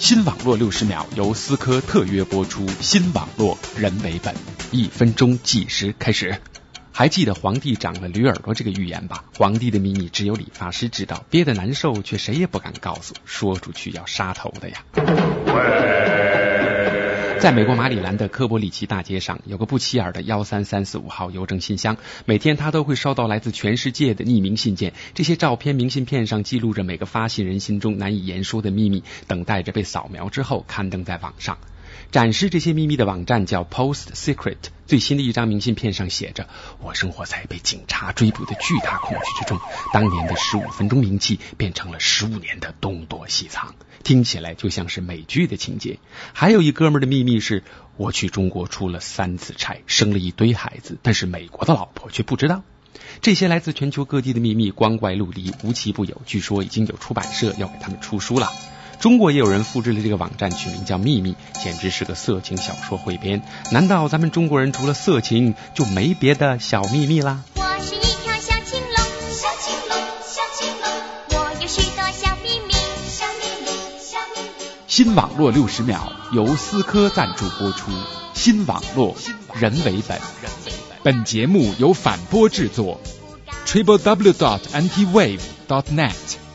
新网络六十秒由思科特约播出，新网络人为本，一分钟计时开始。还记得皇帝长了驴耳朵这个预言吧？皇帝的秘密只有理发师知道，憋得难受却谁也不敢告诉，说出去要杀头的呀。在美国马里兰的科波里奇大街上，有个不起眼的幺三三四五号邮政信箱，每天他都会收到来自全世界的匿名信件。这些照片明信片上记录着每个发信人心中难以言说的秘密，等待着被扫描之后刊登在网上。展示这些秘密的网站叫 Post Secret。最新的一张明信片上写着：“我生活在被警察追捕的巨大恐惧之中。当年的十五分钟名气变成了十五年的东躲西藏。”听起来就像是美剧的情节。还有一哥们儿的秘密是：我去中国出了三次差，生了一堆孩子，但是美国的老婆却不知道。这些来自全球各地的秘密光怪陆离，无奇不有。据说已经有出版社要给他们出书了。中国也有人复制了这个网站，取名叫“秘密”，简直是个色情小说汇编。难道咱们中国人除了色情就没别的小秘密啦？新网络六十秒由思科赞助播出，新网络人为本。本节目由反播制作，triple w dot anti wave dot net。